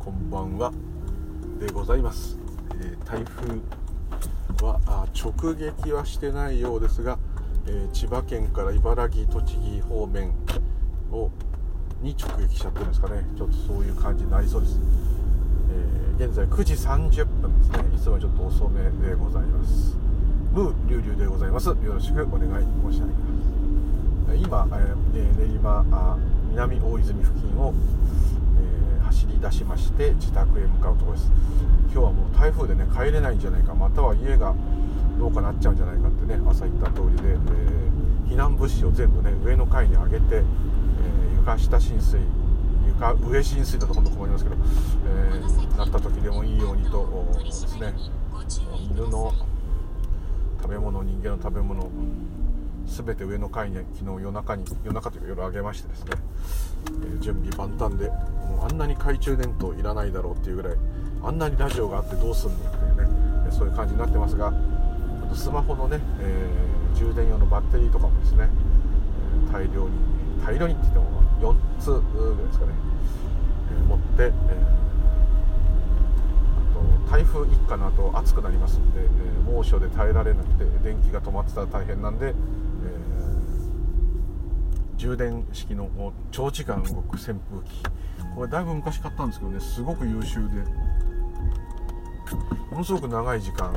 こんばんは。でございます、えー、台風はあ直撃はしてないようですが、えー、千葉県から茨城栃木方面をに直撃しちゃってるんですかね。ちょっとそういう感じになりそうです、えー、現在9時30分ですね。いつもちょっと遅めでございます。ムーリュウリュウでございます。よろしくお願い申し上げます。今、えー、練馬南大泉付近を出しまして自宅へ向かうところです。今日はもう台風でね帰れないんじゃないかまたは家がどうかなっちゃうんじゃないかってね朝言った通りで、えー、避難物資を全部ね上の階に上げて、えー、床下浸水床上浸水だと本当困りますけど、えー、なった時でもいいようにとですね。犬の食べ物人間の食べ物全て上の階に昨日夜中に夜中というか夜上げましてですね、えー、準備万端でもうあんなに懐中電灯いらないだろうっていうぐらいあんなにラジオがあってどうすんのっていうねそういう感じになってますがあとスマホのね、えー、充電用のバッテリーとかもですね、大量に大量にって言っても4つぐらいですかね、えー、持って、えあと台風一過の後暑くなりますんで、え猛暑で耐えられなくて電気が止まってたら大変なんで、充電式の長時間動く扇風機。これだいぶ昔買ったんですけどねすごく優秀で。ものすごく長い時間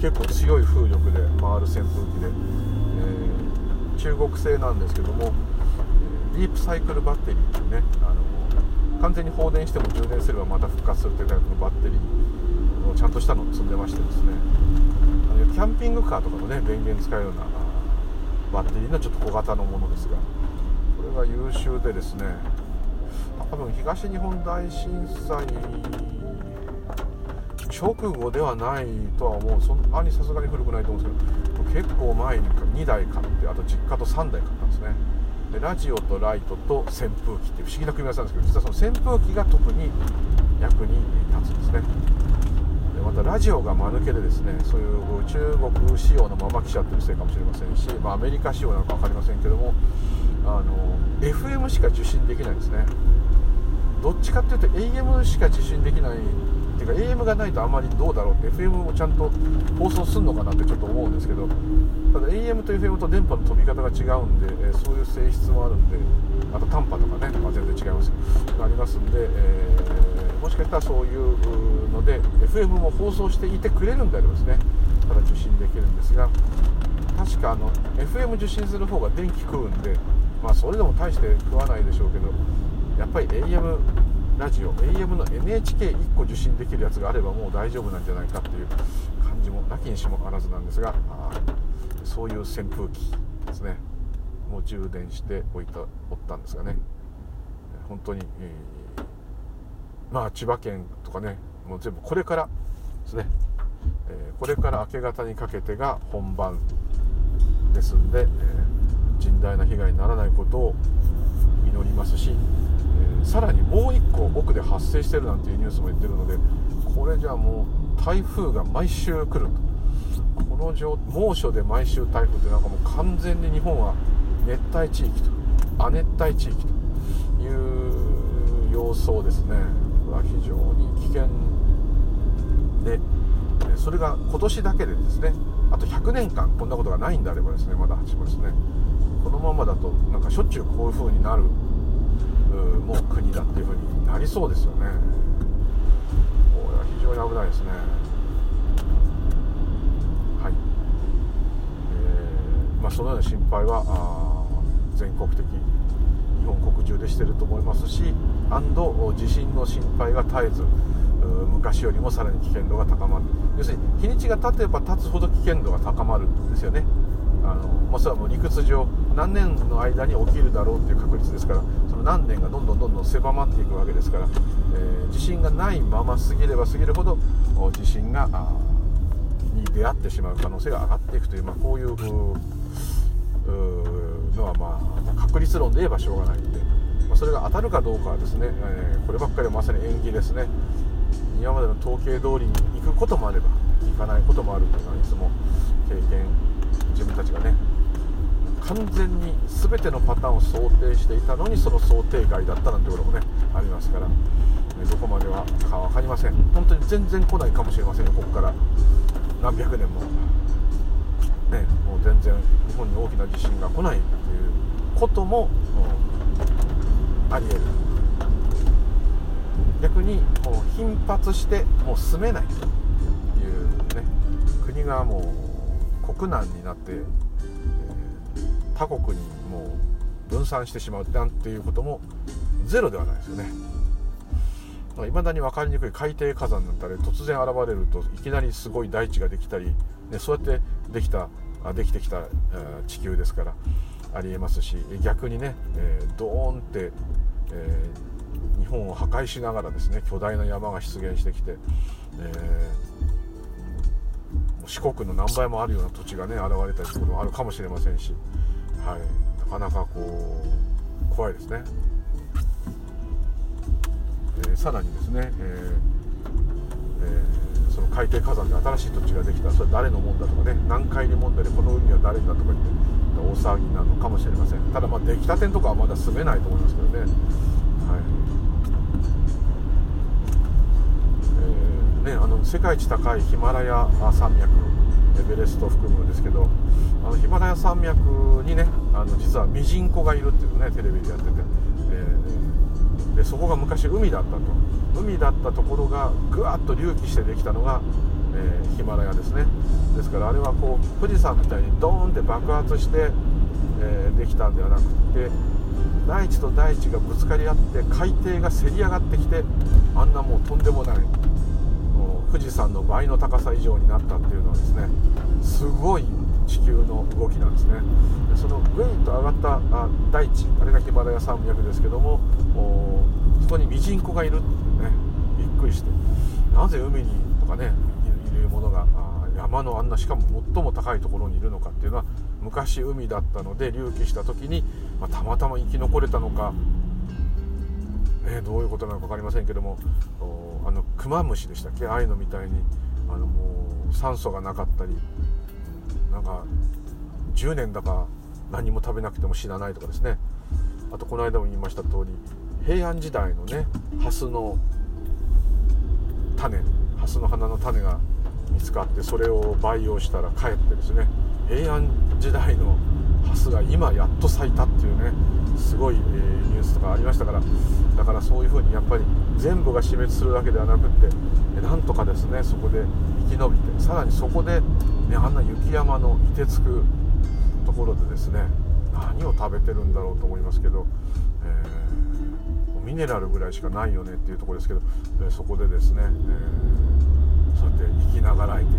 結構強い風力で回る扇風機で、えー、中国製なんですけどもディープサイクルバッテリーっていうねあの完全に放電しても充電すればまた復活するというタイプのバッテリーをちゃんとしたのを積んでましてですね。あのキャンピングカーとかのね電源使うようなバッテリーのちょっと小型のものですがこれが優秀でですね多分東日本大震災直後ではないとは思うそんなにさすがに古くないと思うんですけど結構前に2台買ってあと実家と3台買ったんですねでラジオとライトと扇風機って不思議な組み合わせなんですけど実はその扇風機が特に役に立つんですねまたラジオが間抜けでですねそういう中国仕様のまま来ちゃってるせいかもしれませんし、まあ、アメリカ仕様なのか分かりませんけどもあの FM しか受信できないですね。どっちかっていうと AM しか受信できないっていうか AM がないとあんまりどうだろうって FM もちゃんと放送するのかなってちょっと思うんですけどただ AM と FM と電波の飛び方が違うんで、えそういう性質もあるんであと短波とかね、まあ、全然違いますありますんで、え、もしかしたらそういうので FM も放送していてくれるんであればですねただ受信できるんですが確かあの FM 受信する方が電気食うんでまあそれでも大して食わないでしょうけどやっぱり AM ラジオ AM の NHK1 個受信できるやつがあればもう大丈夫なんじゃないかっていう感じもなきにしもあらずなんですがそういう扇風機ですね。もう充電しておいたおったんですがね。本当に、えー、まあ千葉県とかねもう全部これからですね、え、これから明け方にかけてが本番ですんで、え、甚大な被害にならないことを祈りますし、え、さらにもう1個奥で発生してるなんていうニュースも言ってるのでこれじゃあもう台風が毎週来ると。この状猛暑で毎週台風ってなんかもう完全に日本は熱帯地域と亜熱帯地域という様相ですね。これは非常に危険でそれが今年だけでですねあと100年間こんなことがないんであればですねまだ8もですね。このままだとなんかしょっちゅうこういう風になるもう国だっていう風になりそうですよね。これは非常に危ないですね。はい。えー、まあそのような心配は全国的日本国中でしてると思いますしアンド地震の心配が絶えず昔よりもさらに危険度が高まる。要するに日にちが経てば経つほど危険度が高まるんですよね。あの、まあ、それはもう理屈上何年の間に起きるだろうっていう確率ですからその何年がどんどんどんどん狭まっていくわけですから、えー、地震がないまま過ぎれば過ぎるほど地震がに出会ってしまう可能性が上がっていくという、まあ、こういうのはまあ確率論で言えばしょうがないんで、まあ、それが当たるかどうかはですね、えー、こればっかりはまさに縁起ですね。今までの統計通りに行くこともあれば行かないこともあるというのはいつも経験自分たちがね完全に全てのパターンを想定していたのにその想定外だったなんてこともねありますから、どこまではか分かりません。本当に全然来ないかもしれませんよここから。何百年も。ねも全然日本に大きな地震が来ないっていうこともありえる。逆にもう頻発してもう住めないというね。国がもう国難になって、え、他国にもう分散してしまうなんていうこともゼロではないですよね。いまだに分かりにくい海底火山なんたら突然現れるといきなりすごい大地ができたり、ね、そうやってできたできてきた地球ですからありえますし逆にね、えー、ドーンって、えー、日本を破壊しながらですね巨大な山が出現してきて、えー、四国の何倍もあるような土地がね現れたりすることもあるかもしれませんし、はい、なかなかこう怖いですね。えー、さらにですね、ええー、海底火山で新しい土地ができた。それ誰のもんだとかね。南海に問題でこの海は誰だとか言って。大騒ぎなのかもしれません。ただまあ出来たてとかはまだ住めないと思いますけどね、はい。えー、ねあの世界一高いヒマラヤ山脈エベレスト含むんですけどあのヒマラヤ山脈にねあの実はミジンコがいるっていうのねテレビでやってて、えー、でそこが昔海だったと。海だったところがぐわっと隆起してできたのがえー、ヒマラヤですね。ですからあれはこう富士山みたいにドーンって爆発して、えー、できたんではなくって大地と大地がぶつかり合って海底がせり上がってきてあんなもうとんでもない富士山の倍の高さ以上になったっていうのはですねすごい地球の動きなんですね。そのグイと上がったあ大地あれがヒマラヤ山脈ですけどもそこにミジンコがいる。っっくりして。なぜ海にとかねいうものが山のあんなしかも最も高いところにいるのかっていうのは昔海だったので隆起した時に、まあ、たまたま生き残れたのか、ね、どういうことなのか分かりませんけどもあのクマムシでしたっけ？ああいうのみたいにあのもう酸素がなかったりなんか10年だか何も食べなくても死なないとかですね。あとこの間も言いました通り平安時代のねハスの種ハスの花の種が見つかってそれを培養したらかえってですね平安時代のハスが今やっと咲いたっていうねすごい、えー、ニュースとかありましたからだからそういうふうにやっぱり全部が死滅するわけではなくってなんとかですねそこで生き延びてさらにそこで、ね、あんな雪山の凍てつくところでですね何を食べてるんだろうと思いますけど、ミネラルぐらいしかないよねっていうところですけど、え、そこでですね、えーそうやって生きながらえている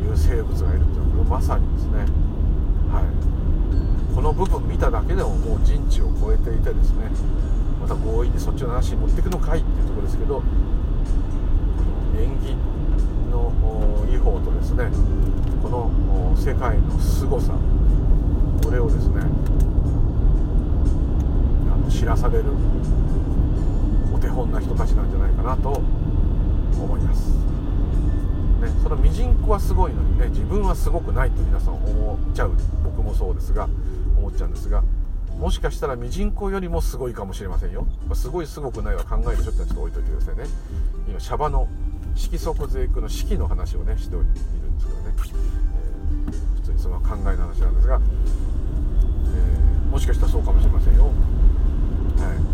という生物がいるというのはこれまさにですね、はい、この部分見ただけでももう人知を超えていてですねまた強引にそっちの話に持っていくのかいっていうところですけど縁起の違法とですねこの世界の凄さこれをですね知らされるお手本な人たちなんじゃないかなと思います。ねそのミジンコはすごいのにね自分はすごくないと皆さん思っちゃう。僕もそうですが思っちゃうんですがもしかしたらミジンコよりもすごいかもしれませんよ、まあ、すごいすごくないは考えるちょっとちょっと置いといてくださいね。今シャバの色即税区の式の話をねしているんですけどね、えー、普通にその考えの話なんですが、えー、もしかしたらそうかもしれませんよ。はい。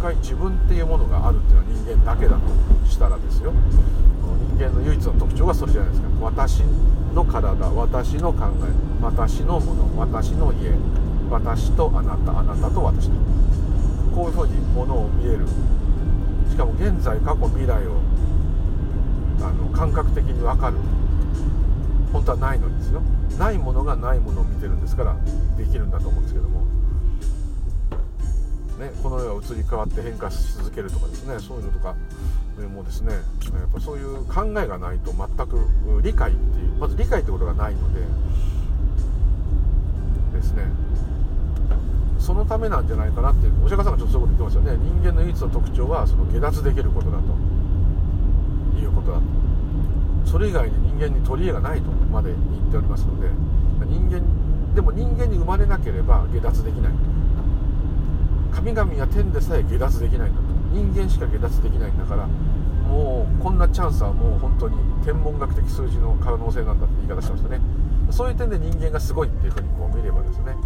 回自分っていうものがあるっていうのは人間だけだとしたらですよ。人間の唯一の特徴がそれじゃないですか。私の体私の考え私のもの私の家私とあなたあなたと私とこういうふうにものを見える。しかも現在過去未来をあの感覚的に分かる。本当はないのにですよ。ないものがないものを見てるんですからできるんだと思うんですけども。ね、この世が移り変わって変化し続けるとかですね。そういうのとかもですね。やっぱそういう考えがないと全く理解っていうまず理解ってことがないので。ですね。そのためなんじゃないかなっていう。お釈迦さんがちょっとそういうこと言ってますよね。人間の唯一の特徴はその下脱できることだと。いうことだと。それ以外に間に取り柄がないとまで言っておりますので人間でも人間に生まれなければ下脱できない。神々や天でさえ下脱できないんだと。人間しか下脱できないんだからもうこんなチャンスはもう本当に天文学的数字の可能性なんだって言い方しましたね。そういう点で人間がすごいっていうふうにこう見ればですね。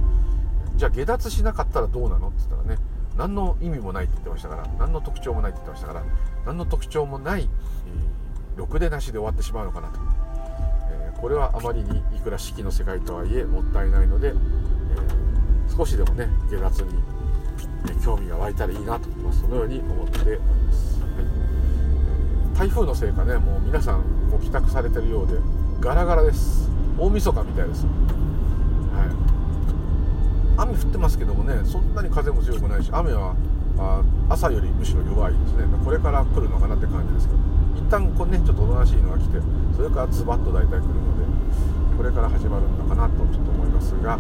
じゃあ下脱しなかったらどうなのって言ったらね何の意味もないって言ってましたから何の特徴もないって言ってましたから何の特徴もない、えー、ろくでなしで終わってしまうのかなと、これはあまりにいくら式の世界とはいえもったいないので、えー、少しでもね下脱に、え興味が湧いたらいいなと、まあ、そのように思っております、はい、台風のせいかねもう皆さんご帰宅されてるようでガラガラです。大晦日みたいです。はい。雨降ってますけどもねそんなに風も強くないし雨はあ朝よりむしろ弱いですね。これから来るのかなって感じですけど。一旦こうねちょっとおとなしいのが来てそれからズバッと大体来るのでこれから始まるのかなとちょっと思いますが。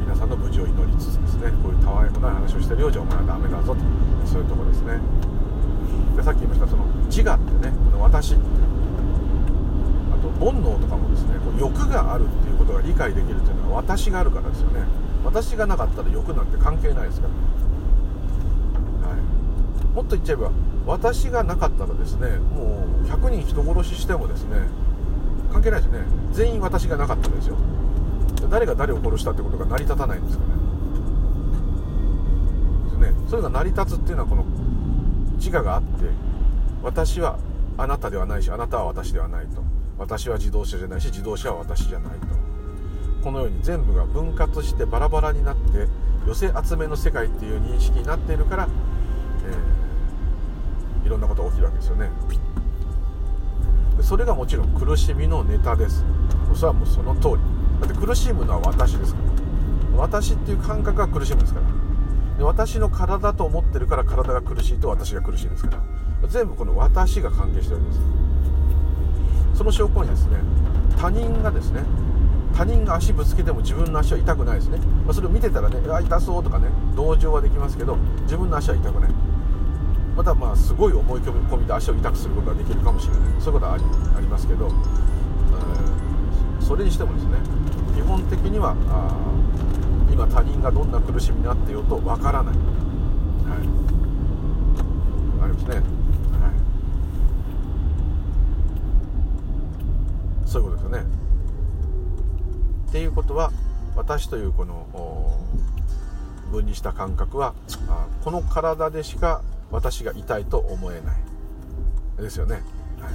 皆さんの無事を祈りつつですねこういうたわいもない話をしてるようじゃお前はダメだぞと。そういうとこですね。でさっき言いましたその自我ってねこの私。煩悩とかもですねこう欲があるっていうことが理解できるっていうのは私があるからですよね。私がなかったら欲なんて関係ないですから、はい、もっと言っちゃえば私がなかったらですねもう100人人殺ししてもですね関係ないですね。全員私がなかったんですよ。誰が誰を殺したってことが成り立たないんですよね。ですね。それが成り立つっていうのはこの自我があって私はあなたではないしあなたは私ではないと。私は自動車じゃないし自動車は私じゃないと。このように全部が分割してバラバラになって寄せ集めの世界っていう認識になっているから、えー、いろんなことが起きるわけですよね。それがもちろん苦しみのネタです。それはもうその通り。だって苦しむのは私ですから。私っていう感覚が苦しむんですから。で私の体と思ってるから体が苦しいと私が苦しいんですから。全部この私が関係してるんです。その証拠にですね他人がですね他人が足ぶつけても自分の足は痛くないですね、まあ、それを見てたらね痛そうとかね同情はできますけど自分の足は痛くない。またまあすごい思い込みで足を痛くすることができるかもしれない。そういうことはありありますけど、えー、それにしてもですね基本的にはあ今他人がどんな苦しみになっていようとわからない、はい、ありますね。そういうことですよね。っていうことは私というこの分離した感覚はこの体でしか私が痛いと思えない。ですよね、はい、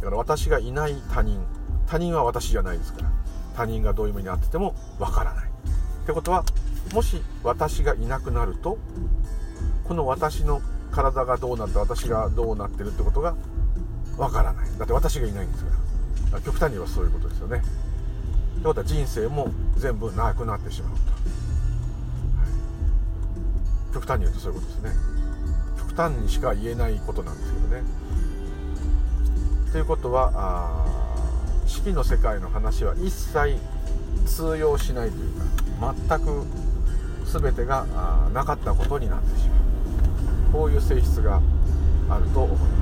だから私がいない他人他人は私じゃないですから他人がどういう目に遭っててもわからない。ってことはもし私がいなくなるとこの私の体がどうなって私がどうなってるってことがわからない。だって私がいないんですから極端に言えばそういうことですよね。ってことは人生も全部なくなってしまうと、はい、極端に言うとそういうことですね。極端にしか言えないことなんですけどね。ということはあ四季の世界の話は一切通用しないというか全く全てがなかったことになってしまう。こういう性質があると思います。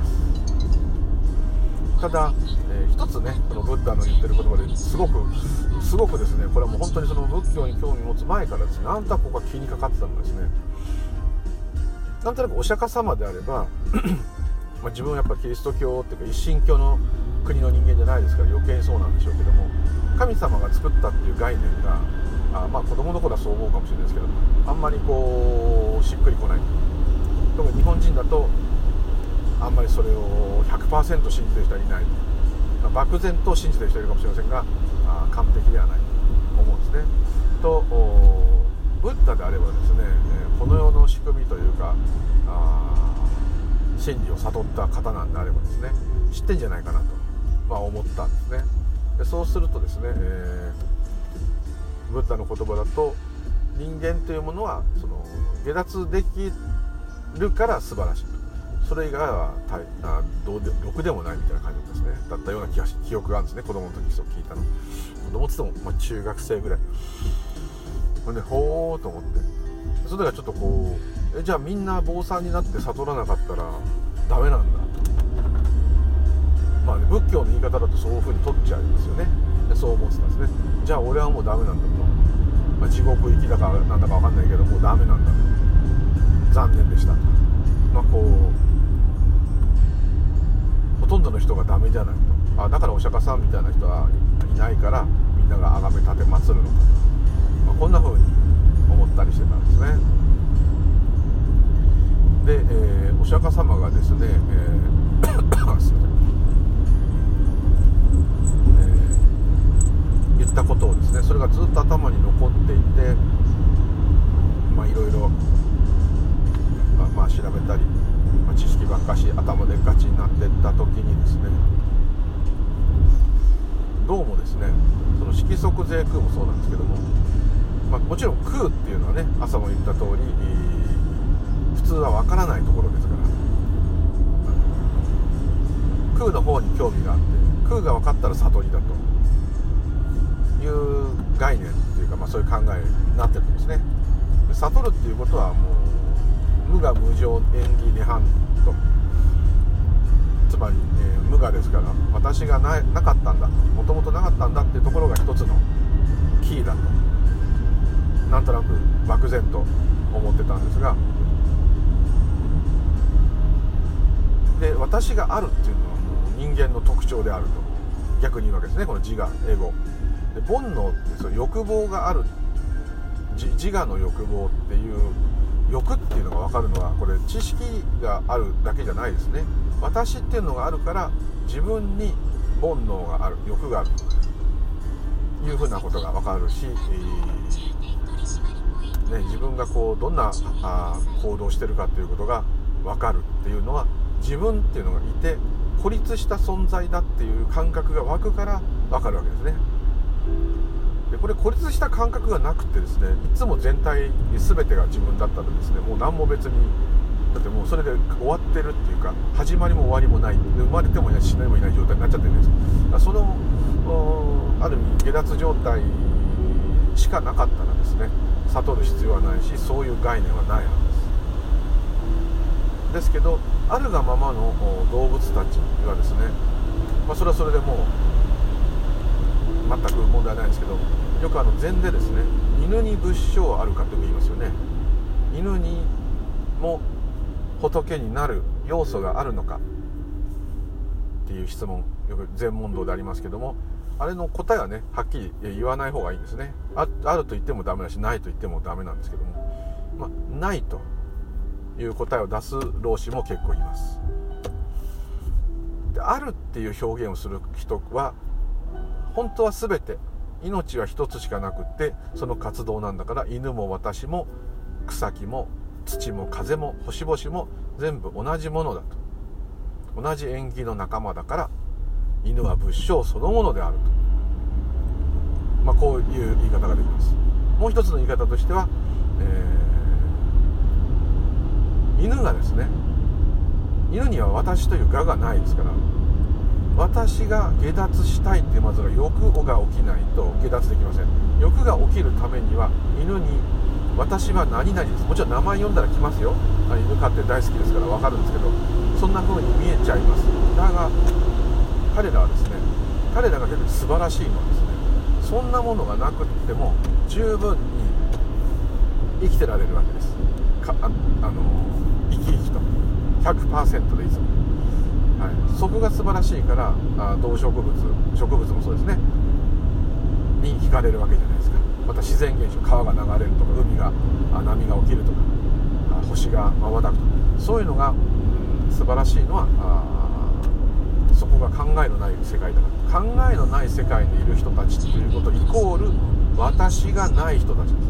ただ、えー、一つねこのブッダの言ってる言葉ですごくすごくですねこれはもう本当にその仏教に興味を持つ前からですねなんとなくここが気にかかってたのですね。なんとなくお釈迦様であれば ま自分はやっぱキリスト教っていうか一神教の国の人間じゃないですから余計にそうなんでしょうけども神様が作ったっていう概念があまあ子供の頃はそう思うかもしれないですけどあんまりこうしっくりこない。特に日本人だとあんまりそれを100%信じてる人はいない、漠然と信じてる人いるかもしれませんがあ完璧ではない。と思うんですね。とブッダであればですねこの世の仕組みというかあ真理を悟った方なんであればですね知ってんじゃないかなと、まあ、思ったんですね。でそうするとですね、えー、ブッダの言葉だと人間というものはその下脱できるから素晴らしい。それ以外はあどうでろくでもないみたいな感じですね。だったような気がし記憶があるんですね。子供の時そう聞いたの。子供っつっても、まあ、中学生ぐらい。ほんでほーと思って。それがちょっとこうえじゃあみんな坊さんになって悟らなかったらダメなんだ。まあね仏教の言い方だとそういうふうに取っちゃいますよね。でそう思ってたんですね。じゃあ俺はもうダメなんだと。まあ、地獄行きだかなんだか分かんないけどもうダメなんだと。残念でした。まあこうとんどの人がダメじゃないと。あだからお釈迦さんみたいな人はいないからみんなが崇め立て祀るのかと、まあ、こんな風に思ったりしてたんですね。で、えー、お釈迦様がですね、えー、すいません。言ったことをですねそれがずっと頭に残っていてまあいろいろまあ、まあ、調べたり、知識ばっかし頭でガチになってった時にですねどうもですねその色即税空もそうなんですけども、まあ、もちろん空っていうのはね朝も言った通り普通は分からないところですから。空の方に興味があって空が分かったら悟りだと。いう概念っていうか、まあ、そういう考えになってるんですね。悟るっていうことはもう無我無常縁起涅槃とつまり、えー、無我ですから私がななかったんだもともとなかったんだっていうところが一つのキーだと。なんとなく漠然と思ってたんですがで私があるっていうのはもう人間の特徴であると。逆に言うわけですね。この自我エゴ。で煩悩ってその欲望がある。自我の欲望っていう欲っていうのが分かるのはこれ知識があるだけじゃないですね。私っていうのがあるから自分に煩悩がある欲がある。というふうなことが分かるし、え、ね、自分がこうどんなあ行動してるかっていうことが分かるっていうのは自分っていうのがいて孤立した存在だっていう感覚が湧くから分かるわけですね。でこれ孤立した感覚がなくてですねいつも全体全てが自分だったらですねもう何も別にだってもうそれで終わってるっていうか始まりも終わりもない生まれてもいない死んでもいない状態になっちゃってるんです。だそのある意味下脱状態しかなかったらですね悟る必要はないしそういう概念はないはずです。ですけどあるがままの動物たちはですね、まあ、それはそれでもう全く問題ないんですけどよくあの禅でですね犬に仏性あるかって言いますよね。犬にも仏になる要素があるのか。っていう質問よく禅問答でありますけどもあれの答えはねはっきり言わない方がいいんですね。ああると言ってもダメだしないと言ってもダメなんですけどもまあないという答えを出す老子も結構います。であるっていう表現をする人は本当は全て命は一つしかなくってその活動なんだから犬も私も草木も土も風も星々も全部同じものだと。同じ縁起の仲間だから犬は仏性そのものであると、まあ、こういう言い方ができます。もう一つの言い方としては、えー、犬がですね犬には私という我がないですから私が下脱したいってまずは欲が起きないと下脱できません。欲が起きるためには犬に私は何々です。もちろん名前読んだら来ますよ。犬飼って大好きですから分かるんですけどそんな風に見えちゃいます。だが彼らはですね彼らが逆に素晴らしいのはですねそんなものがなくっても十分に生きてられるわけです。かああの生き生きと。100%でいつもはい、そこが素晴らしいからあ動植物植物もそうですね。に惹かれるわけじゃないですか。また自然現象川が流れるとか海が波が起きるとか星が瞬くとか。そういうのが、うん、素晴らしいのはあそこが考えのない世界だから。考えのない世界にいる人たちということイコール私がない人たちです。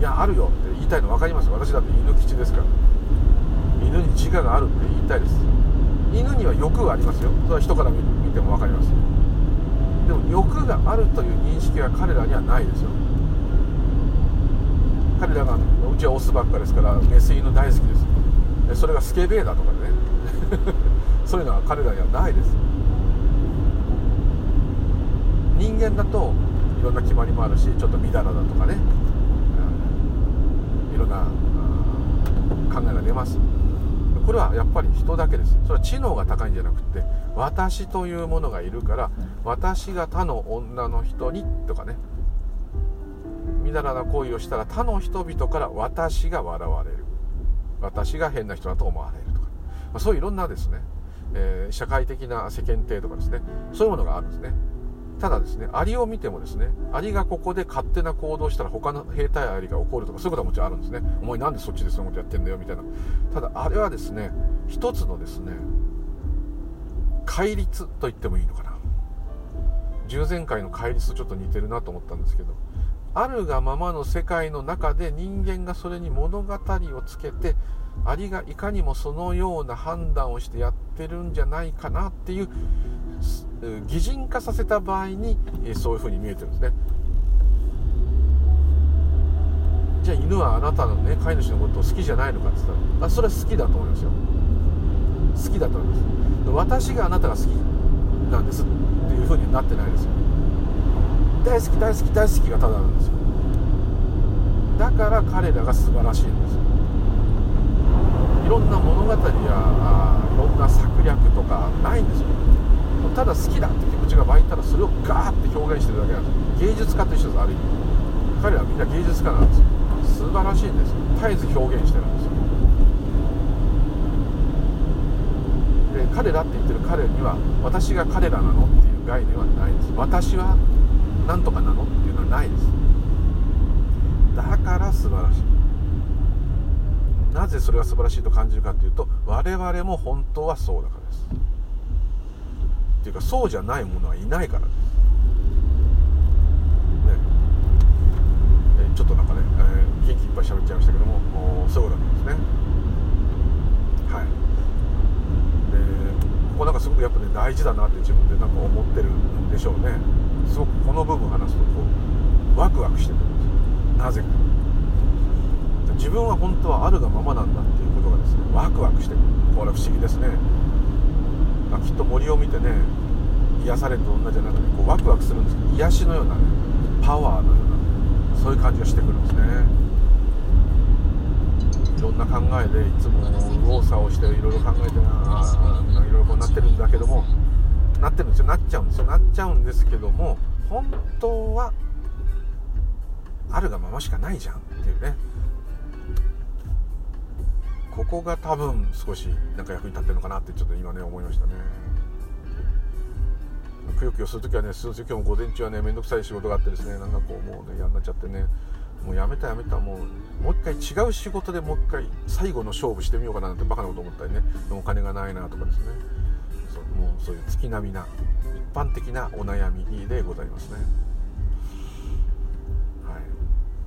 いやあるよって言いたいの分かります？私だって犬吉ですから。犬に自我があるって言いたいです。犬には欲がありますよ。それは人から見ても分かります。でも欲があるという認識は彼らにはないですよ。彼らがうちはオスばっかですからメス犬大好きです。それがスケベーだとかね。そういうのは彼らにはないです。人間だといろんな決まりもあるしちょっとみだらだとかね。いろんな考えが出ます。これはやっぱり人だけです。それは知能が高いんじゃなくて私というものがいるから私が他の女の人にとかね。みだらな行為をしたら他の人々から私が笑われる。私が変な人だと思われるとか、まあ、そういういろんなですね、えー、社会的な世間体とかですね。そういうものがあるんですね。ただですねアリを見てもですねアリがここで勝手な行動したら他の兵隊アリが起こるとかそういうことはもちろんあるんですね。お前なんでそっちでそのことやってんだよみたいな。ただあれはですね一つのですね戒律と言ってもいいのかな。従前回の戒律とちょっと似てるなと思ったんですけどあるがままの世界の中で人間がそれに物語をつけてアリがいかにもそのような判断をしてやってるんじゃないかなっていう擬人化させた場合にそういうふうに見えてるんですね。じゃあ犬はあなたのね飼い主のことを好きじゃないのかって言ったらあそれは好きだと思いますよ。好きだと思います。私があなたが好きなんです。っていうふうになってないですよ。大好き大好き大好きがただなんですよ。だから彼らが素晴らしいんですよ。いろんな物語やいろんな策略とかないんですよ。ただ好きだって気持ちが湧いたらそれをガーって表現してるだけなんです芸術家と一緒ですある意味。彼らはみんな芸術家なんですよ。素晴らしいんです。よ絶えず表現してるんですよ。で彼らって言ってる彼には私が彼らなのっていう概念はないです。私は何とかなのっていうのはないです。だから素晴らしい。なぜそれが素晴らしいと感じるかというと我々も本当はそうだからです。ていうかそうじゃないものはいないからです。ね。えちょっとなんかね、えー、元気いっぱい喋っちゃいましたけどもそういうことなんですね。はい。でここなんかすごくやっぱね大事だなって自分でなんか思ってるんでしょうね。すごくこの部分話すとこうワクワクしてくるんですなぜか。自分は本当はあるがままなんだっていうことがですねワクワクしてくる。これ不思議ですね、まあ、きっと森を見てね癒されると同じじゃなくてこうワクワクするんですけど癒しのようなねパワーのようなそういう感じがしてくるんですね。いろんな考えでいつも右往左往していろいろ考えてあいろいろこうなってるんだけどもなってるんですよ。なっちゃうんですよ。なっちゃうんですけども本当はあるがまましかないじゃん。ここが多分少しなんか役に立ってるのかなってちょっと今ね思いましたね。くよくよするときはねすいません今日も午前中はね面倒くさい仕事があってですねなんかこうもうね嫌になっちゃってね。もうやめたやめたもうもう一回違う仕事でもう一回最後の勝負してみようかななんてバカなこと思ったりね。お金がないなとかですね。そうもうそういう月並みな一般的なお悩みでございますね。はい。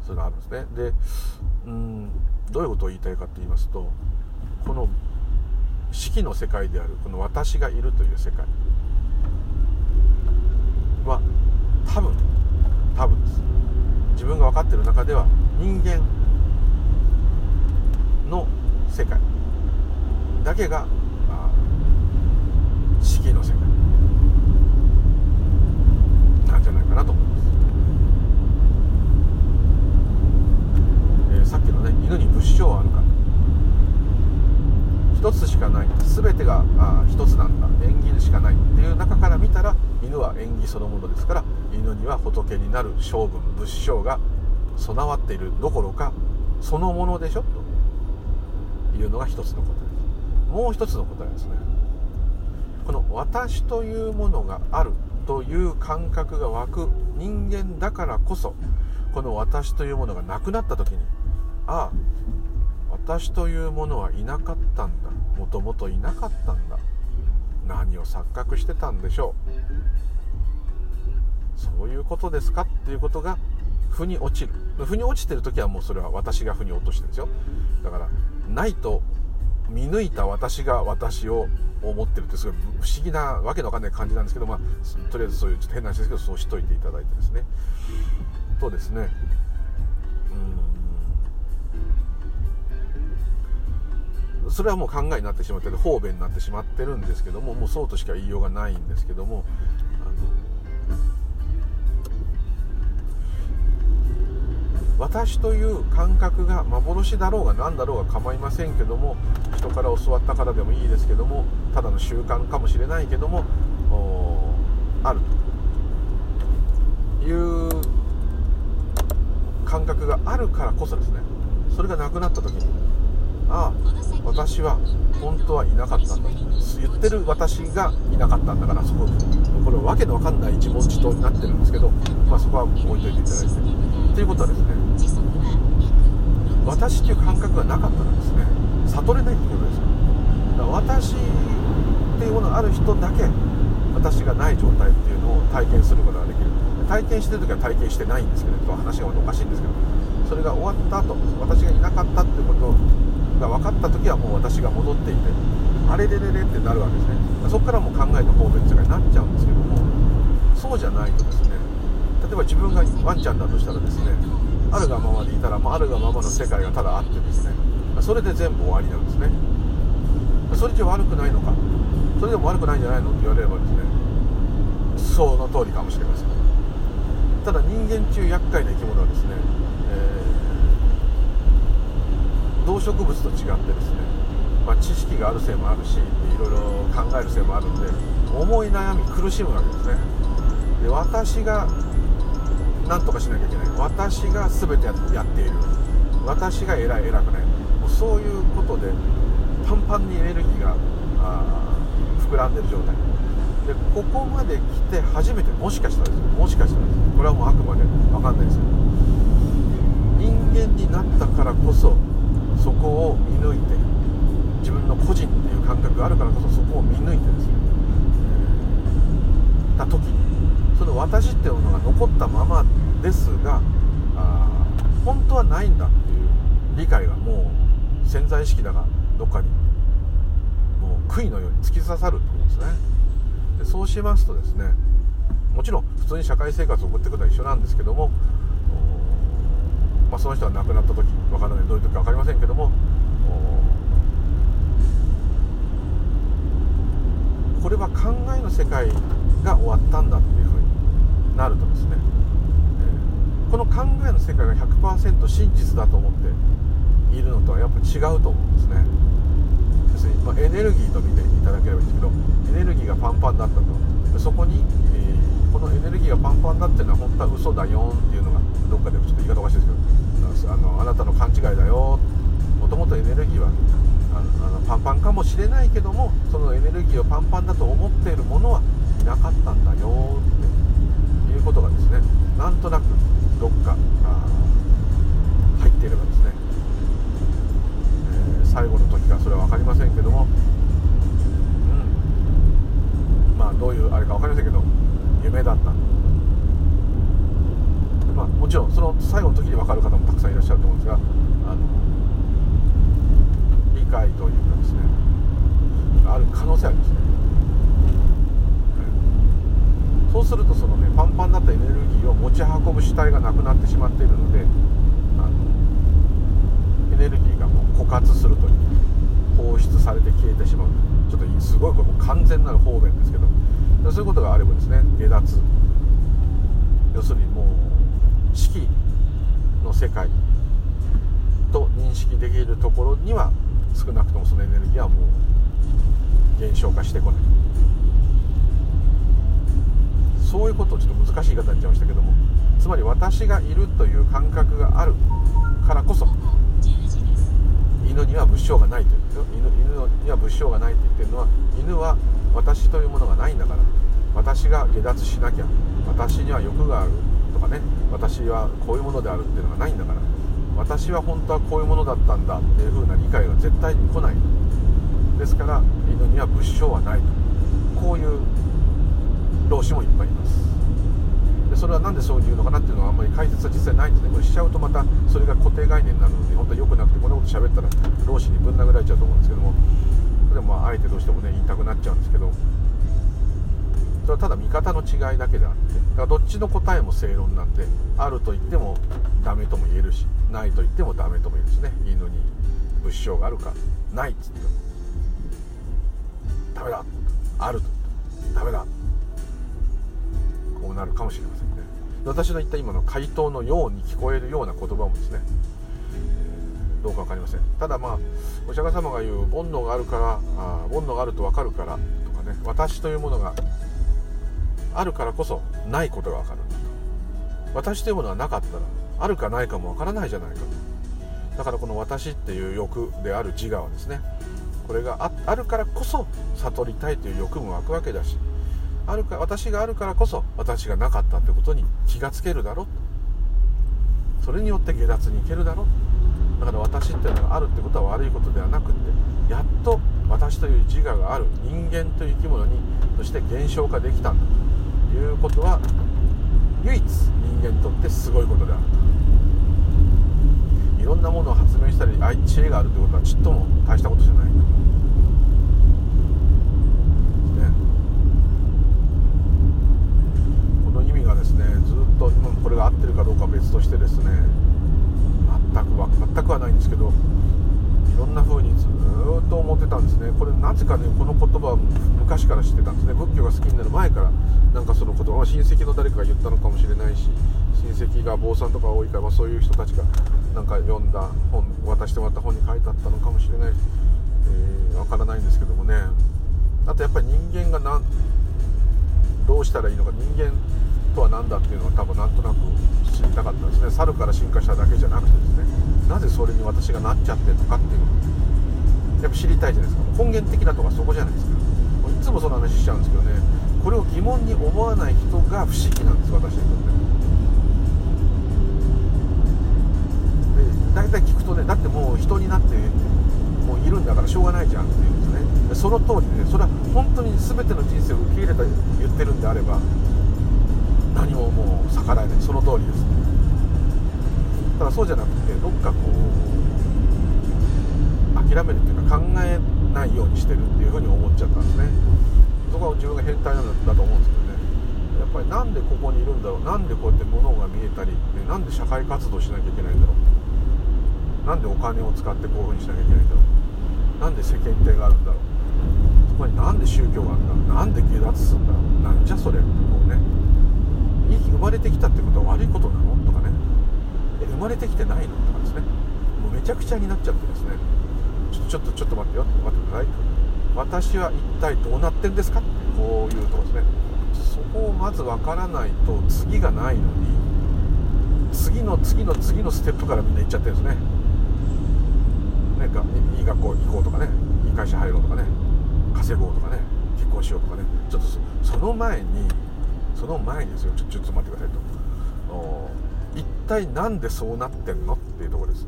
それがあるんですね。でうん。どういうことを言いたいかと言いますとこの四季の世界であるこの私がいるという世界は多分多分です。自分が分かってる中では人間の世界だけが四季の世界なんじゃないかなと思います、えー、さっきのね犬に物証あるか。一つしかない。全てがあ一つなんだ。縁起しかない。っていう中から見たら犬は縁起そのものですから犬には仏になる将軍仏性が備わっている。どころかそのものでしょ？というのが一つの答え。ですもう一つの答えですねこの私というものがある。という感覚が湧く人間だからこそこの私というものがなくなった時にあ私というものはいなかったんだ。もともといなかったんだ。何を錯覚してたんでしょう。そういうことですか？っていうことが腑に落ちる。腑に落ちてる時はもうそれは私が腑に落としてるんですよ。だからないと見抜いた私が私を思ってるってすごい不思議なわけのわかんない感じなんですけど、まあ、とりあえずそういうちょっと変な話ですけどそうしといていただいてですね。とですね。それはもう考えになってしまって方便になってしまってるんですけどももうそうとしか言いようがないんですけども私という感覚が幻だろうが何だろうが構いませんけども人から教わったからでもいいですけどもただの習慣かもしれないけどもあるという考感覚があるからこそですね。それがなくなった時にああ私は本当はいなかったんだ言ってる私がいなかったんだからそここれはわけのわかんない自問自答になってるんですけど、まあ、そこは置いといていただいて。ということはですね私っていう感覚がなかったらですね。悟れないってことですよだから私っていうものある人だけ私がない状態っていうのを体験することができる。体験してる時は体験してないんですけど話がおかしいんですけどそれが終わった後私がいなかったってことをが分かった時はもう私が戻っていてあれれれれってなるわけですね。そこからもう考えの方便とかになっちゃうんですけどもそうじゃないとですね例えば自分がワンちゃんだとしたらですねあるがままでいたら、まあ、あるがままの世界がただあってですねそれで全部終わりなんですね。それじゃ悪くないのか。それでも悪くないんじゃないのって言われればですねその通りかもしれません。ただ人間中厄介な生き物はですね、えー、動植物と違ってですね、まあ、知識があるせいもあるしいろいろ考えるせいもあるんで思い悩み苦しむわけですね。で私が何とかしなきゃいけない。私が全てやっている。私が偉い偉くない。もうそういうことでパンパンにエネルギーが膨らんでる状態。でここまで来て初めてもしかしたらですもしかしたらですこれはもうあくまで分かんないですけど。人間になったからこそそこを見抜いて自分の個人っていう感覚があるからこそそこを見抜いてですねた時にその私っていうものが残ったままですがあ本当はないんだっていう理解がもう潜在意識だがどっかにもう杭のように突き刺さるってことですね。でそうしますとですねもちろん普通に社会生活を送っていくのは一緒なんですけども、まあ、その人が亡くなった時わからないどういう時か分かりませんけどもこれは考えの世界が終わったんだっていうふうになるとですね、えー、この考えの世界が100%真実だと思っているのとはやっぱ違うと思うんですね。要するに、まあ、エネルギーと見ていただければいいんですけどエネルギーがパンパンだったと。そこに、えーこのエネルギーがパンパンだっていうのは本当は嘘だよっていうのがどっかでちょっと言い方おかしいですけどあのあなたの勘違いだよ。もともとエネルギーはあのパンパンかもしれないけどもそのエネルギーをパンパンだと思っているものはいなかったんだよっていうことがですねなんとなくどっか入っていればですね、えー、最後の時かそれは分かりませんけども、うん、まあどういうあれか分かりませんけど夢だった。まあ、もちろんその最後の時に分かる方もたくさんいらっしゃると思うんですがあの理解というかですねある可能性ありますね、そうするとそのねパンパンだったエネルギーを持ち運ぶ主体がなくなってしまっているのであのエネルギーがもう枯渇するという放出されて消えてしまう。ちょっとすごいこれも完全なる方便ですけどそういうことがあればですね下脱。要するにもう四季の世界と認識できるところには少なくともそのエネルギーはもう減少化してこない。そういうことをちょっと難しい言い方になっちゃいましたけどもつまり私がいるという感覚があるからこそ犬には物証がないという犬犬には物証がないと言ってるのは犬は私というものがないんだから私が下脱しなきゃ私には欲がある。とかね私はこういうものであるっていうのがないんだから私は本当はこういうものだったんだっていう風な理解が絶対に来ない。ですから犬には物証はないこういう老子もいっぱいいます。でそれは何でそういうのかなっていうのはあんまり解説は実際ないんですね。これしちゃうとまたそれが固定概念になるので本当は良くなくてこんなこと喋ったら老子にぶん殴られちゃうと思うんですけども。でもまああえてどうしてもね言いたくなっちゃうんですけど。れはただ見方の違いだけであってだからどっちの答えも正論なんであると言ってもダメとも言えるしないと言ってもダメとも言えるしね。犬に物証があるかないっつってもダメだあるとダメだ。こうなるかもしれませんね。私の言った今の回答のように聞こえるような言葉もですね、どうか分かりません。ただまあお釈迦様が言う煩悩があるからあ煩悩があると分かるからとかね。私というものがあるからこそないことが分かる。んだと私というものがなかったらあるかないかもわからないじゃないか。とだからこの私っていう欲である自我はですねこれがあるからこそ悟りたいという欲も湧くわけだしあるか私があるからこそ私がなかったってことに気がつけるだろう。それによって下脱に行けるだろう。だから私っていうのがあるってことは悪いことではなくってやっと私という自我がある人間という生き物にとして現象化できたんだということは唯一人間にとってすごいことであるといろんなものを発明したり知恵があるということはちっとも大したことじゃないと今これが合ってるかどうかは別としてですね全くは全くはないんですけどいろんな風にずっと思ってたんですね。これなぜかねこの言葉は昔から知ってたんですね。仏教が好きになる前からなんかその言葉は親戚の誰かが言ったのかもしれないし親戚が坊さんとか多いから、まあ、そういう人たちがなんか読んだ本渡してもらった本に書いてあったのかもしれない、えー、からないんですけどもね。あとやっぱり人間がなどうしたらいいのか人間とは何だっていうのは多分なんとなく知りたかったですね。猿から進化しただけじゃなくてですね。なぜそれに私がなっちゃってるのかっていうのをやっぱ知りたいじゃないですか。根源的なとこはそこじゃないですか。いつもその話しちゃうんですけどね。これを疑問に思わない人が不思議なんです。私にとってで大体聞くとねだってもう人になってもういるんだからしょうがないじゃんっていうんですねその通りで、ね、それは本当に全ての人生を受け入れた言ってるんであれば何ももう逆らえない。その通りです。ただからそうじゃなくてどっかこう諦めるっていうか考えないようにしてるっていうふうに思っちゃったんですね。そこは自分が変態なんだと思うんですけどね。やっぱりなんでここにいるんだろうなんでこうやって物が見えたり、ね、なんで社会活動しなきゃいけないんだろう。なんでお金を使ってこういうふうにしなきゃいけないんだろう。なんで世間体があるんだろう。そこになんで宗教があるんだなんで下脱すんだろう。なんじゃそれってこうね。生まれてきたってことは悪いことなの。まれてきてないのとかですね。もうめちゃくちゃになっちゃってですね。ちょっとちょっと待ってよ。待ってください。私は一体どうなってんですか？ってこういうとこですね。そこをまず分からないと次がないのに次の次の次のステップからみんな行っちゃってるんですね。なんかいい学校行こうとかね。いい会社入ろうとかね。稼ごうとかね。結婚しようとかね。ちょっとその前にその前にですよ。ちょちょっと待ってくださいと。一体何でそうなってんのっていうところです。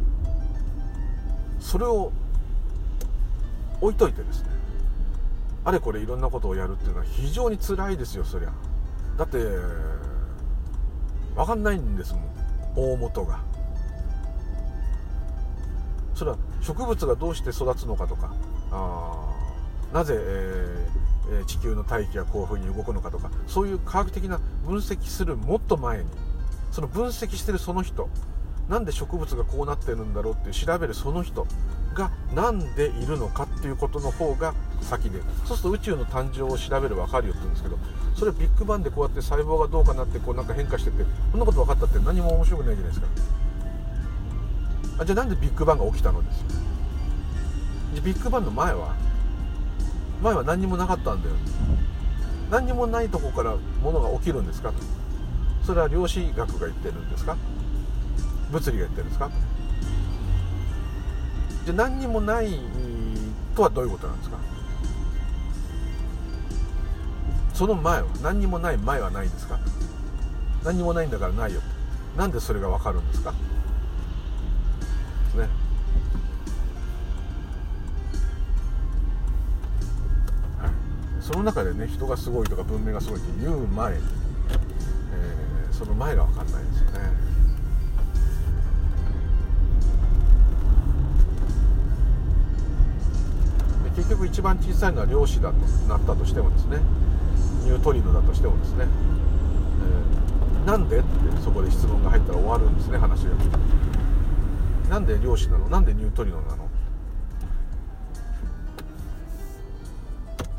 それを置いといてですねあれこれいろんなことをやるっていうのは非常に辛いですよそりゃ。だって分かんないんですもん。大元が。それは植物がどうして育つのかとか。あなぜ、えーえ地球の大気がこういうふうに動くのかとか。そういう科学的な分析するもっと前にその分析してるその人なんで植物がこうなってるんだろうって調べるその人が何でいるのかっていうことの方が先でそうすると宇宙の誕生を調べる分かるよって言うんですけどそれビッグバンでこうやって細胞がどうかなってこうなんか変化しててこんなこと分かったって何も面白くないじゃないですか。あじゃあなんでビッグバンが起きたのですよ。ビッグバンの前は前は何にもなかったんだよ。何にもないとこからものが起きるんですかと。それは量子学が言ってるんですか？物理が言ってるんですか？じゃ何にもないとはどういうことなんですか？その前は何にもない前はないんですか？何にもないんだからないよなんでそれが分かるんですか？ね。その中でね人がすごいとか文明がすごいって言う前に、その前が分かんないですよね。結局一番小さいのは量子だとなったとしてもですね。ニュートリノだとしてもですね、えー、なんでってそこで質問が入ったら終わるんですね話が。なんで量子なの？なんでニュートリノなの？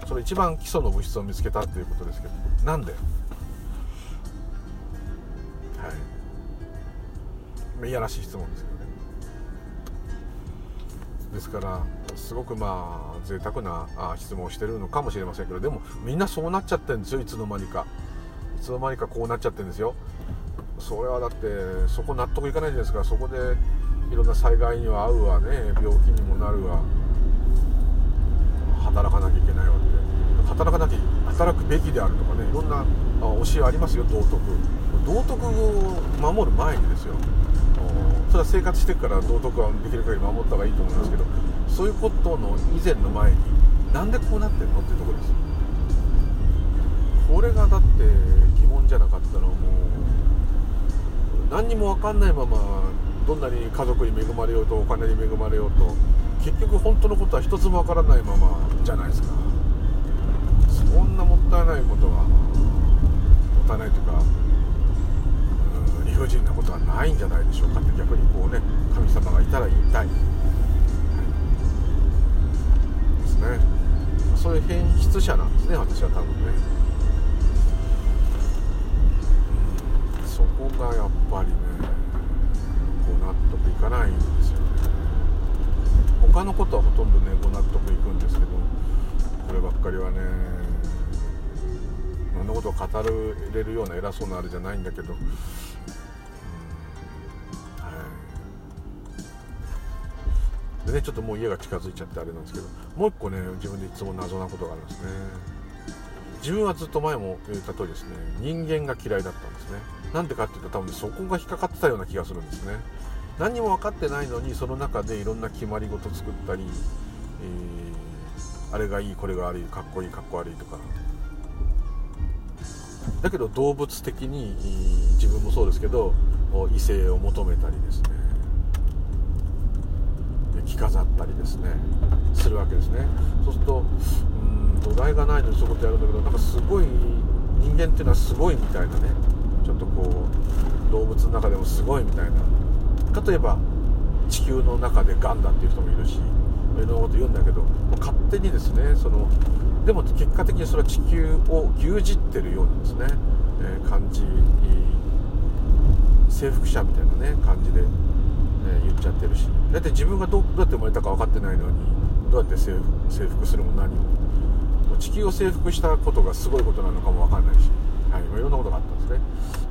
それ一番基礎の物質を見つけたっていうことですけどなんで？いやらしい質問ですけどね。ですからすごくまあ贅沢な質問をしてるのかもしれませんけどでもみんなそうなっちゃってるんですよいつの間にか。いつの間にかこうなっちゃってるんですよ。それはだってそこ納得いかないじゃないですか。そこでいろんな災害には遭うわね。病気にもなるわ。働かなきゃいけないわって働かなきゃ働くべきであるとかねいろんな教えありますよ道徳。道徳を守る前にですよ。それは生活してから道徳はできる限り守った方がいいと思いますけどそういうことの以前の前になんでこうなってんのっていうところですこれがだって疑問じゃなかったらもう何にも分かんないままどんなに家族に恵まれようとお金に恵まれようと結局本当のことは一つも分からないままじゃないですか。そんなもったいないことはもったいないというか理不尽なことはないんじゃないでしょうかって逆にこうね神様がいたら言いたい、はい、ですね。そういう変質者なんですね私は多分ね、うん、そこがやっぱりねこう納得いかないんですよね。他のことはほとんどねご納得いくんですけどこればっかりはね何のことを語れるような偉そうなあれじゃないんだけどでねちょっともう家が近づいちゃってあれなんですけどもう一個ね自分でいつも謎なことがあるんですね。自分はずっと前も言った通りですね人間が嫌いだったんですね。なんでかっていうと多分そこが引っかかってたような気がするんですね。何も分かってないのにその中でいろんな決まり事作ったり、えー、あれがいいこれが悪いかっこいいかっこ悪いとか。だけど動物的に自分もそうですけど異性を求めたりですね。着飾ったりですねするわけですね。そうするとうん土台がないのにそういうことやるんだけどなんかすごい人間っていうのはすごいみたいなねちょっとこう動物の中でもすごいみたいな。例えば地球の中でがんだっていう人もいるしいろんなこと言うんだけどもう勝手にですねそのでも結果的にそれは地球を牛耳ってるようなですね、えー、感じ征服者みたいなね感じでね、言っちゃってるし。だって自分がどうやって生まれたか分かってないのにどうやって征服するも何も。地球を征服したことがすごいことなのかも分かんないし、はいまあ、いろんなことがあったんですね。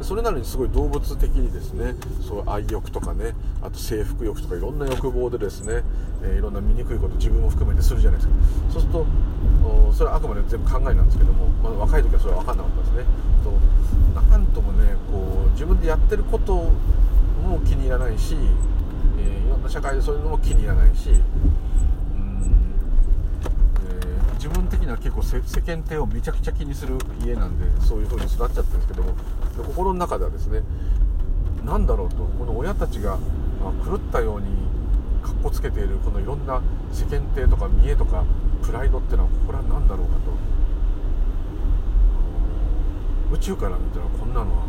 それなのにすごい動物的にですねそう愛欲とかねあと征服欲とかいろんな欲望でですね、えー、いろんな醜いこと自分も含めてするじゃないですか。そうするとそれはあくまで全部考えなんですけども、まあ、若い時はそれは分かんなかったですね。となんともねこう自分でやってることも気に入らないし社会でそういうのも気に入らないし、うん。えー、自分的には結構世間体をめちゃくちゃ気にする家なんでそういう風に育っちゃってるんですけども心の中ではですね何だろうとこの親たちが狂ったようにかっこつけているこのいろんな世間体とか見栄とかプライドっていうのはこれは何だろうかと。宇宙から見たらこんなのは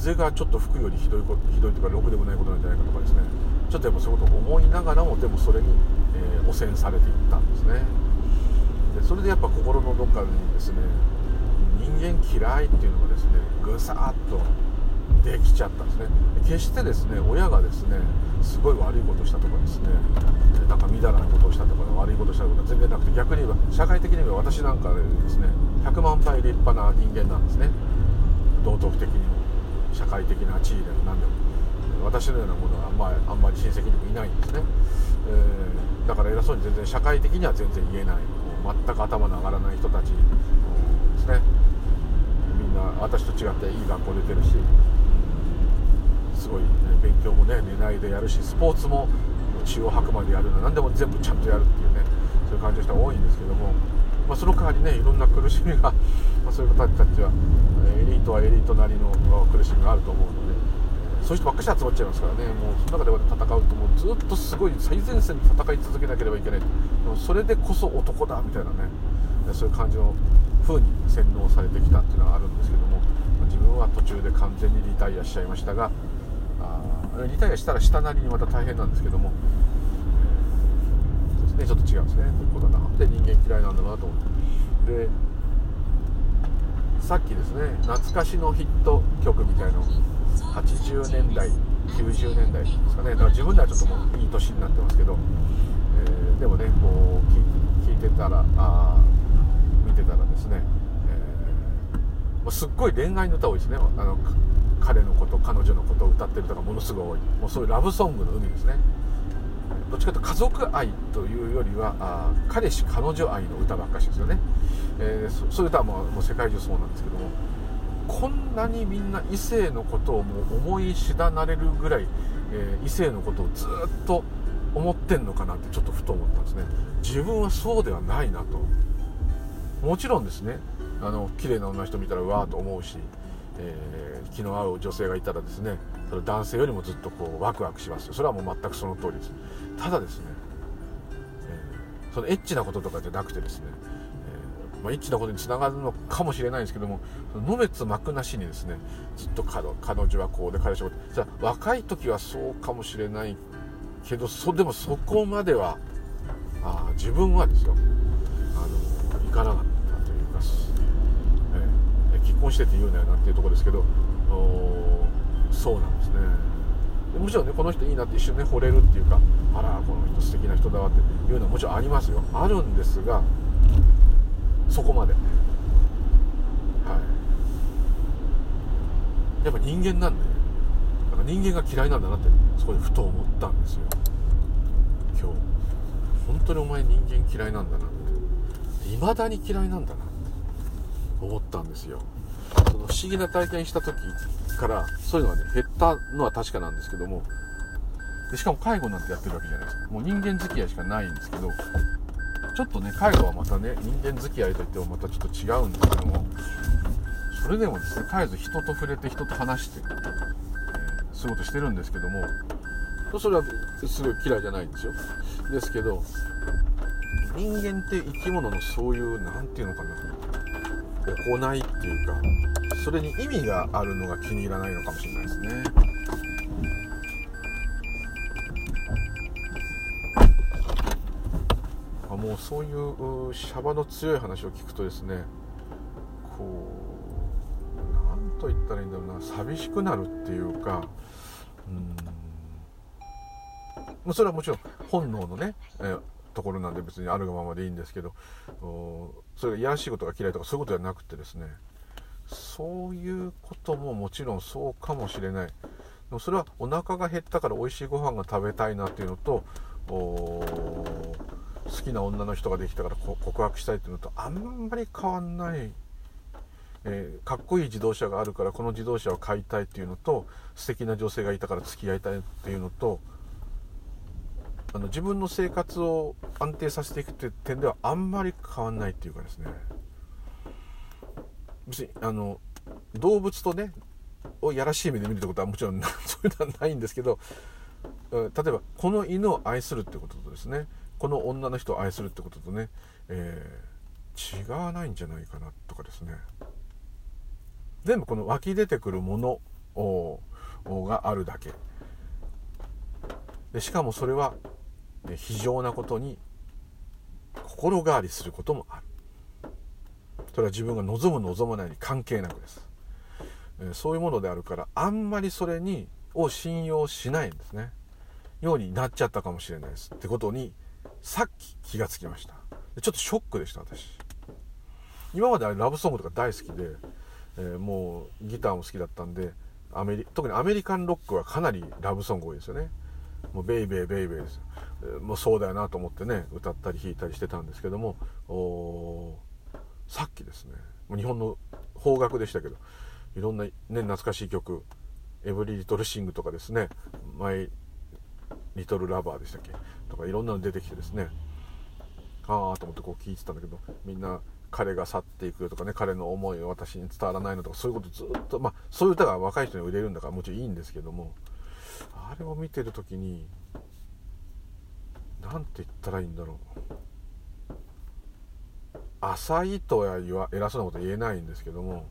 風がちょっと吹くよりひどいことひどいとかろくでもないことなんじゃないかとかですね。ちょっとやっぱそういうことを思いながらもでもそれに、えー、汚染されていったんですね。でそれでやっぱ心のどっかにですね人間嫌いっていうのがですねぐさっとできちゃったんですね。決してですね親がですねすごい悪いことしたとかですねなんかみだらなことをしたとか悪いことしたとか全然なくて逆に言えば社会的に言えば私なんかでですね100万倍立派な人間なんですね。道徳的にも。社会的な地位でも何でも私のようなものはあんまあんまり親戚にもいないんですね、えー、だから偉そうに全然社会的には全然言えない全く頭の上がらない人たちですね。みんな私と違っていい学校出てるしすごい、ね、勉強もね寝ないでやるしスポーツも血を吐くまでやるの何でも全部ちゃんとやるっていうねそういう感じの人が多いんですけどもまあ、その代わりねいろんな苦しみが、まあ、そういう方たちはエリートはエリートなりの苦しみがあると思うのでそういう人ばっかし集まっちゃいますからね。もうその中で戦うともうずっとすごい最前線で戦い続けなければいけないでもそれでこそ男だみたいなね。そういう感じの風に洗脳されてきたっていうのはあるんですけども自分は途中で完全にリタイアしちゃいましたがあリタイアしたら下なりにまた大変なんですけどもねちょっと違うんですね。こことな。んで人間嫌いなんだなと思って。でさっきですね懐かしのヒット曲みたいの。80年代90年代ですかね。だから自分ではちょっともういい年になってますけど、えー、でもねこう聞いてたらあ見てたらですね、えーますっごい恋愛の歌多いですね。あの彼のこと彼女のことを歌ってる歌がものすごい多い。もうそういうラブソングの海ですね。どっちかというと家族愛というよりはあ彼氏彼女愛の歌ばっかしですよね、えー、そういう歌はもうもう世界中そうなんですけどもこんなにみんな異性のことをもう思い知らなれるぐらい、えー、異性のことをずっと思ってんのかなってちょっとふと思ったんですね。自分はそうではないなと。もちろんですね。あの綺麗な女の人見たらうわーと思うし、えー、気の合う女性がいたらですねそれ男性よりもずっとこうワクワクしますよ。それはもう全くその通りです。ただですね、えー、そのエッチなこととかじゃなくてですね、えー、まあ、エッチなことにつながるのかもしれないんですけどものめつ幕なしにですねずっと彼女はこうで彼氏はこうで若い時はそうかもしれないけどそでもそこまではあ自分はですよあのいかなかったというか、えー、結婚してって言うなよなっていうところですけどおそうなんですね。でもちろんねこの人いいなって一瞬ね惚れるっていうかあらこの人素敵な人だわっていうのはもちろんありますよ。あるんですがそこまで。はい。やっぱ人間なんでなんか人間が嫌いなんだなってそこでふと思ったんですよ。今日。本当にお前人間嫌いなんだなって。未だに嫌いなんだなって思ったんですよ。その不思議な体験した時からそういうのがね減ったのは確かなんですけどもでしかも介護なんてやってるわけじゃないです。かもう人間付き合いしかないんですけどちょっとね介護はまたね人間付き合いといってもまたちょっと違うんですけどもそれでもですね絶えず人と触れて人と話して、えー、そういうことしてるんですけどもそれはすごい嫌いじゃないんですよ。ですけど人間って生き物のそういう何て言うのかな行いっていうかそれに意味があるのが気に入らないのかもしれないですね。あもうそういうシャバの強い話を聞くとですねこう何と言ったらいいんだろうな寂しくなるっていうかうんそれはもちろん本能のね、えーところなんで別にあるがままでいいんですけどそれがいやらしいことが嫌いとかそういうことじゃなくてですねそういうことももちろんそうかもしれない。でもそれはお腹が減ったから美味しいご飯が食べたいなっていうのと好きな女の人ができたから告白したいっていうのとあんまり変わんない、えー、かっこいい自動車があるからこの自動車を買いたいっていうのと素敵な女性がいたから付き合いたいっていうのとあの自分の生活を安定させていくっていう点ではあんまり変わんないっていうかですね。別にあの動物とねをやらしい目で見るってことはもちろん そういうのはないんですけど例えばこの犬を愛するってこととですねこの女の人を愛するってこととね、えー、違わないんじゃないかなとかですね。全部この湧き出てくるものがあるだけ。でしかもそれは非常なことに心変わりすることもある。それは自分が望む望まないに関係なくです。そういうものであるからあんまりそれにを信用しないんですね。ようになっちゃったかもしれないです。ってことにさっき気がつきました。ちょっとショックでした私。今まであれラブソングとか大好きで、えー、もうギターも好きだったんでアメリ特にアメリカンロックはかなりラブソング多いですよね。もうベイベーベイベーです。もうそうだよなと思ってね歌ったり弾いたりしてたんですけどもおさっきですね。日本の邦楽でしたけどいろんな、ね、懐かしい曲「エブリリトルシング」とかですね「マイ・リトル・ラバー」でしたっけ？とかいろんなの出てきてですね。ああと思ってこう聞いてたんだけどみんな彼が去っていくとかね彼の思いを私に伝わらないのとかそういうことずっとまあそういう歌が若い人に売れるんだからもちろんいいんですけどもあれを見てる時に何て言ったらいいんだろう。浅いとは言わ偉そうなこと言えないんですけども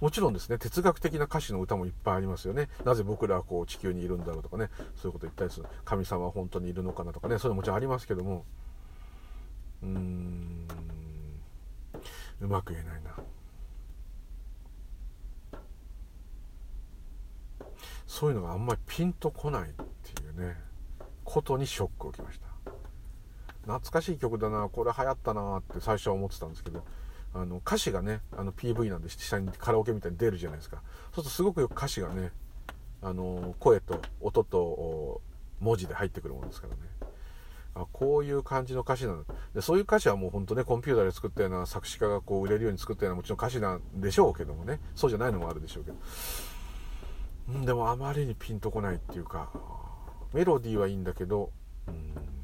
もちろんですね哲学的な歌詞の歌もいっぱいありますよね。なぜ僕らはこう地球にいるんだろうとかねそういうこと言ったりする。神様は本当にいるのかなとかねそういうのもちろんありますけどもうーんうまく言えないな。そういうのがあんまりピンとこないっていうねことにショックを受けました。懐かしい曲だなこれ流行ったなって最初は思ってたんですけどあの歌詞がねあの PV なんで下にカラオケみたいに出るじゃないですか。そうするとすごくよく歌詞がねあの声と音と文字で入ってくるものですからね。あこういう感じの歌詞なのでそういう歌詞はもう本当ねコンピューターで作ったような作詞家がこう売れるように作ったようなもちろん歌詞なんでしょうけどもね。そうじゃないのもあるでしょうけど。うんでもあまりにピンとこないっていうかメロディーはいいんだけどうん。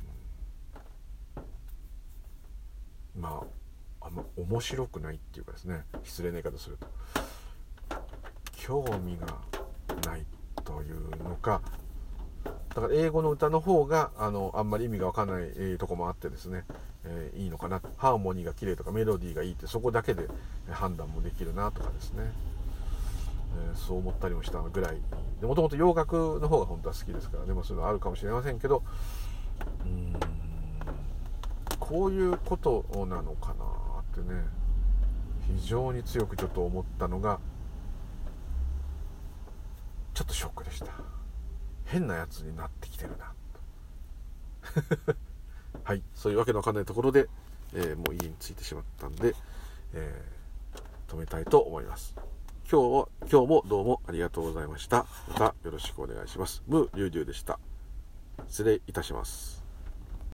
まああんま面白くないっていうかですね失礼な言い方すると。興味がないというのかだから英語の歌の方があのあんまり意味が分かんない、えー、とこもあってですね、えー、いいのかな。ハーモニーが綺麗とかメロディーがいいってそこだけで判断もできるなとかですね、えー、そう思ったりもしたぐらい。もともと洋楽の方が本当は好きですからでもそういうのあるかもしれませんけど。うん。こういうことなのかなってね非常に強くちょっと思ったのがちょっとショックでした。変なやつになってきてるな。はいそういうわけのわかんないところで、えー、もう家に着いてしまったんで、えー、止めたいと思います。今日は今日もどうもありがとうございました。またよろしくお願いします。ムーリュウリュウでした。失礼いたします。